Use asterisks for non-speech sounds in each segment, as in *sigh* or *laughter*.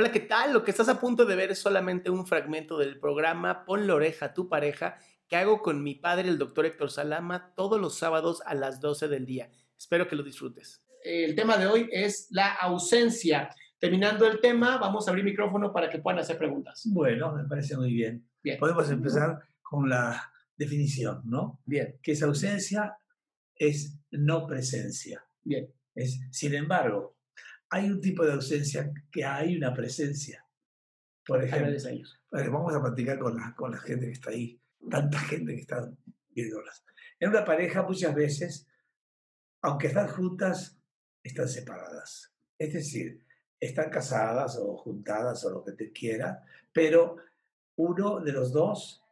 Hola, ¿qué tal? Lo que estás a punto de ver es solamente un fragmento del programa Pon la oreja a tu pareja que hago con mi padre, el doctor Héctor Salama, todos los sábados a las 12 del día. Espero que lo disfrutes. El tema de hoy es la ausencia. Terminando el tema, vamos a abrir micrófono para que puedan hacer preguntas. Bueno, me parece muy bien. Bien. Podemos empezar con la definición, ¿no? Bien, Que es ausencia es no presencia. bien. Es, sin embargo, hay un tipo de ausencia que hay una presencia. Por ejemplo, vamos a platicar con la, con la gente que está ahí, tanta gente que está viéndolas. En una pareja muchas veces, aunque están juntas, están separadas. Es decir, están casadas o juntadas o lo que te quiera, pero uno de los dos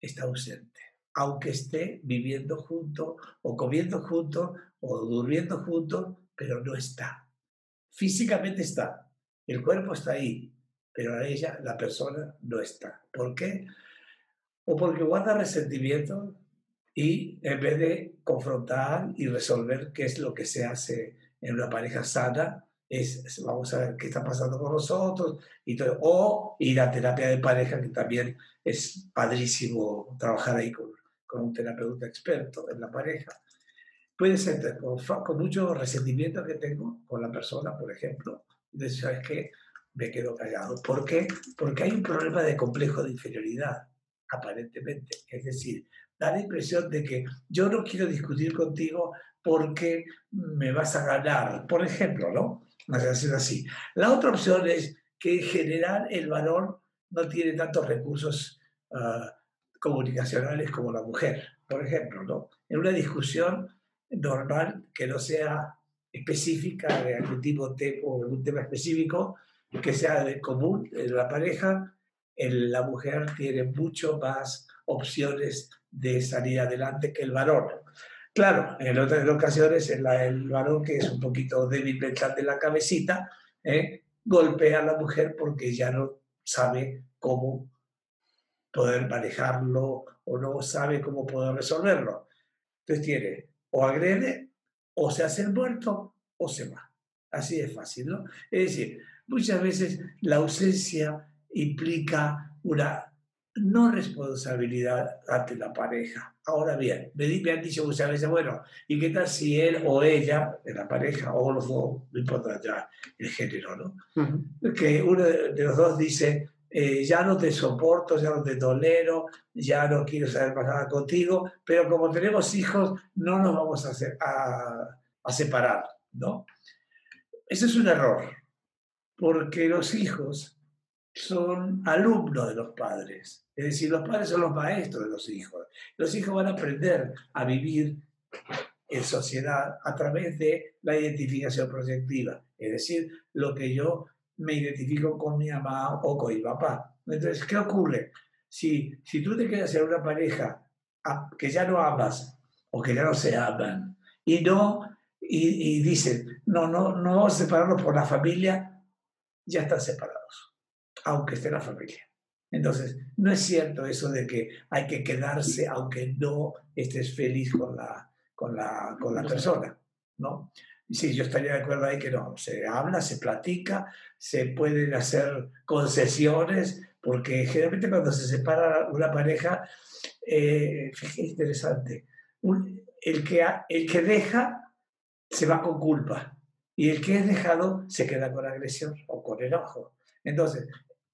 está ausente, aunque esté viviendo junto o comiendo junto o durmiendo junto, pero no está. Físicamente está, el cuerpo está ahí, pero a ella, la persona, no está. ¿Por qué? O porque guarda resentimiento y en vez de confrontar y resolver qué es lo que se hace en una pareja sana, es vamos a ver qué está pasando con nosotros y. O ir a terapia de pareja, que también es padrísimo trabajar ahí con un terapeuta experto en la pareja. Puede ser con, con mucho resentimiento que tengo con la persona, por ejemplo. decir, ¿sabes qué? Me quedo callado. ¿Por qué? Porque hay un problema de complejo de inferioridad, aparentemente. Es decir, da la impresión de que yo no quiero discutir contigo porque me vas a ganar, por ejemplo, ¿no? Una relación así. La otra opción es que en general el varón no tiene tantos recursos ah, comunicacionales como la mujer, por ejemplo, ¿no? En una discusión normal que no sea específica de algún tipo o algún tema específico, que sea común en la pareja, el- la mujer tiene mucho más opciones de salir adelante que el varón. Claro, en otras ocasiones el, el varón que es un poquito débil mental de la cabecita, ¿eh? golpea a la mujer porque ya no sabe cómo poder manejarlo o no sabe cómo poder resolverlo. Entonces tiene o agrede o se hace el muerto o se va. Así de fácil, ¿no? Es decir, muchas veces la ausencia implica una no responsabilidad ante la pareja. Ahora bien, me, di- me han dicho muchas veces, bueno, ¿y qué tal si él o ella, de la pareja, o los dos, no importa ya el género, ¿no? que uno de de los dos dice, eh, ya no te soporto, ya no te tolero, ya no quiero saber más nada contigo, pero como tenemos hijos, no nos vamos a, a- a separar, ¿no? Ese es un error, porque los hijos son alumnos de los padres, es decir, los padres son los maestros de los hijos. Los hijos van a aprender a vivir en sociedad a través de la identificación proyectiva, es decir, lo que yo me identifico con mi mamá o con mi papá. Entonces, ¿qué ocurre? Si, si tú te quedas en una pareja a- que ya no amas o que ya no se aman y no y, y dicen, no, no, no vamos a separarnos por la familia, ya están separados, aunque esté la familia. Entonces, no es cierto eso de que hay que quedarse aunque no estés feliz con la, con la, con la persona, ¿no? Sí, yo estaría de acuerdo ahí que no, se habla, se platica, se pueden hacer concesiones, porque generalmente cuando se separa una pareja, eh, fíjate, interesante, un- el, que, el que deja se va con culpa y el que es dejado se queda con agresión o con enojo. Entonces,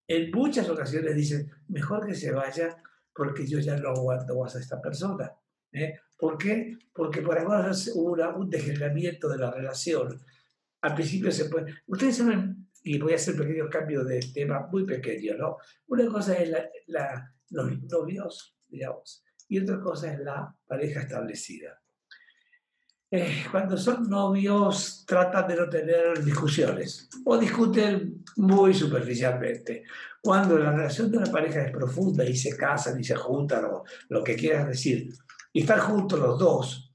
en muchas ocasiones dicen, mejor que se vaya porque yo ya no aguanto más a esta persona. ¿eh? ¿Por qué? Porque por ahora hubo un degeneramiento de la relación. Al principio se puede... Ustedes saben, y voy a hacer un pequeño cambio de tema muy pequeño, ¿no? Una cosa es la- la- los novios, digamos, y otra cosa es la pareja establecida. Eh, cuando son novios tratan de no tener discusiones o discuten muy superficialmente. Cuando la relación de una pareja es profunda y se casan y se juntan o lo que quieras decir, y están juntos los dos,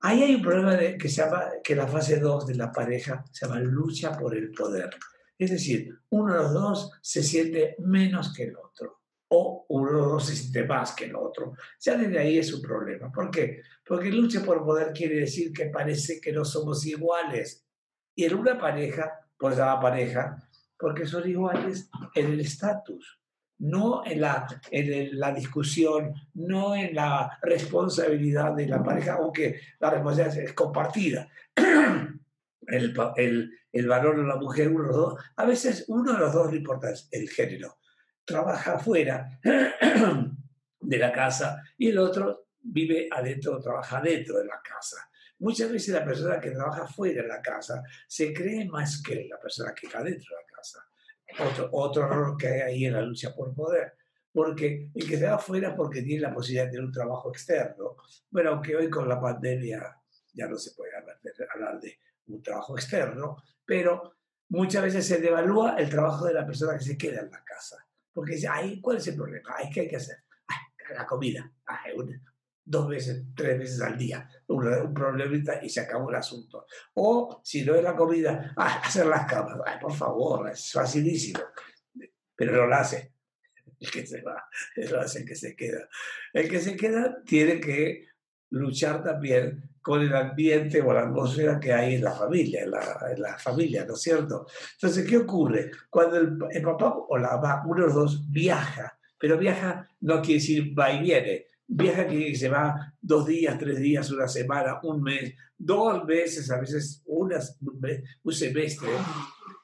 ahí hay un problema de- que se llama, que la fase 2 de la pareja se llama lucha por el poder. Es decir, uno de los dos se siente menos que el otro o uno de los dos se siente más que el otro. Ya desde ahí es un problema. ¿Por qué? Porque lucha por poder quiere decir que parece que no somos iguales. Y en una pareja, por esa pareja, Porque son iguales en el estatus, no en la, en la discusión, no en la responsabilidad de la pareja, aunque la responsabilidad es compartida. *clears throat* El, el, el varón o la mujer, uno de dos, a veces uno de los dos no importa el género, trabaja afuera *clears throat* de la casa y el otro vive adentro, trabaja adentro de la casa. Muchas veces la persona que trabaja fuera de la casa se cree más que la persona que está dentro de la casa. Otro, otro error que hay ahí en la lucha por poder. Porque el que se va afuera porque tiene la posibilidad de tener un trabajo externo. Bueno, aunque hoy con la pandemia ya no se puede hablar de un trabajo externo, pero muchas veces se devalúa el trabajo de la persona que se queda en la casa. Porque ahí, ¿cuál es el problema? ¿Qué hay que hacer? la comida dos veces, tres veces al día, un, un, problemita y se acabó el asunto. O si no es la comida, ah, hacer las camas, por favor, es facilísimo, pero no lo hace. El que se va, lo hace el que se queda. El que se queda tiene que luchar también con el ambiente o la atmósfera que hay en la familia, en la, en la familia, ¿no es cierto? Entonces, ¿qué ocurre? Cuando el, el papá o la mamá, uno de los dos, viaja, pero viaja no quiere decir va y viene, viaja que se va dos días, tres días, una semana, un mes, dos meses, a veces unas, un semestre,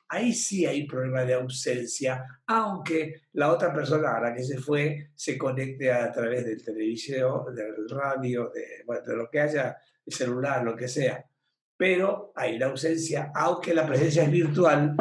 ahí sí hay problema de ausencia, aunque la otra persona a la que se fue se conecte a través del televisión, del radio, de, de lo que haya, el celular, lo que sea. Pero hay la ausencia, aunque la presencia es virtual,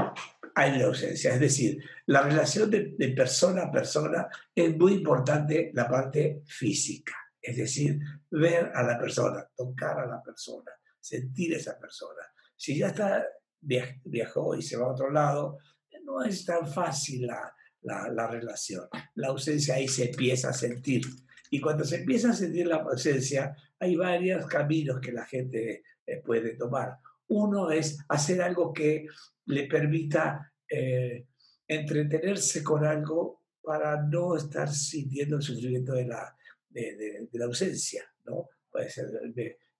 hay la ausencia. Es decir, la relación de, persona a persona es muy importante la parte física. Es decir, ver a la persona, tocar a la persona, sentir a esa persona. Si ya está, viajó y se va a otro lado, no es tan fácil la, la, relación. La ausencia ahí se empieza a sentir. Y cuando se empieza a sentir la ausencia, hay varios caminos que la gente eh, puede tomar. Uno es hacer algo que le permita eh, entretenerse con algo para no estar sintiendo el sufrimiento de la, de, la ausencia, ¿no? Puede ser,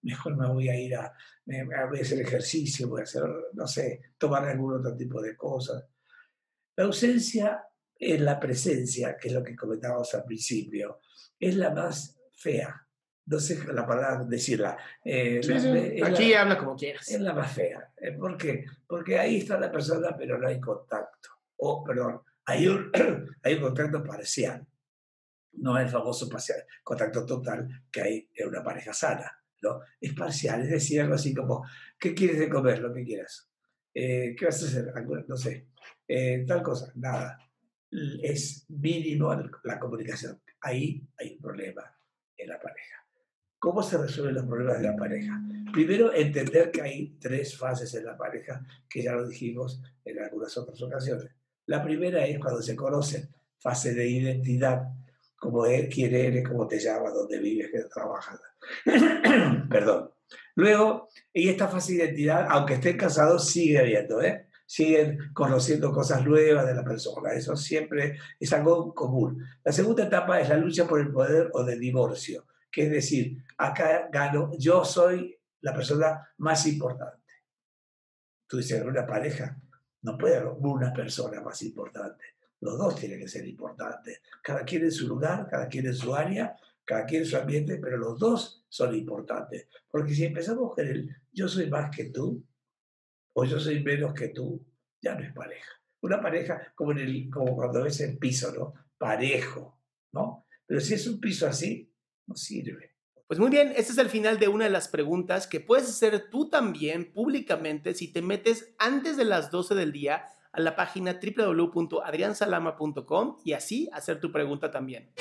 mejor me voy a ir a, a hacer ejercicio, voy a hacer, no sé, tomar algún otro tipo de cosas. La ausencia en la presencia, que es lo que comentábamos al principio, es la más fea, no sé la palabra decirla. Eh, Aquí habla como quieras. Es la más fea. Eh, ¿Por qué? Porque ahí está la persona, pero no hay contacto. O, perdón, hay un, *clears throat* hay un contacto parcial. No es el famoso contacto total que hay en una pareja sana. ¿no? Es parcial, es decir, algo así como, ¿qué quieres de comer? Lo que quieras. Eh, ¿Qué vas a hacer? No sé. tal cosa, nada. Es mínimo la comunicación. Ahí hay un problema en la pareja. ¿Cómo se resuelven los problemas de la pareja? Primero, entender que hay tres fases en la pareja, que ya lo dijimos en algunas otras ocasiones. La primera es cuando se conocen, fase de identidad, como es, quién eres, cómo te llamas, dónde vives, qué trabajas. *coughs* Perdón. Luego, y esta fase de identidad, aunque estén casados, sigue habiendo, ¿eh? siguen conociendo cosas nuevas de la persona. Eso siempre es algo común. La segunda etapa es la lucha por el poder o del divorcio que es decir, acá gano, yo soy la persona más importante. Tú dices, una pareja, no puede haber una persona más importante. Los dos tienen que ser importantes. Cada quien en su lugar, cada quien en su área, cada quien en su ambiente, pero los dos son importantes. Porque si empezamos con el yo soy más que tú, o yo soy menos que tú, ya no es pareja. Una pareja como, en el, como cuando ves el piso, ¿no? Parejo, ¿no? Pero si es un piso así, Pues muy bien, este es el final de una de las preguntas que puedes hacer tú también públicamente si te metes antes de las 12 del día a la página www.adriansalama.com y así hacer tu pregunta también.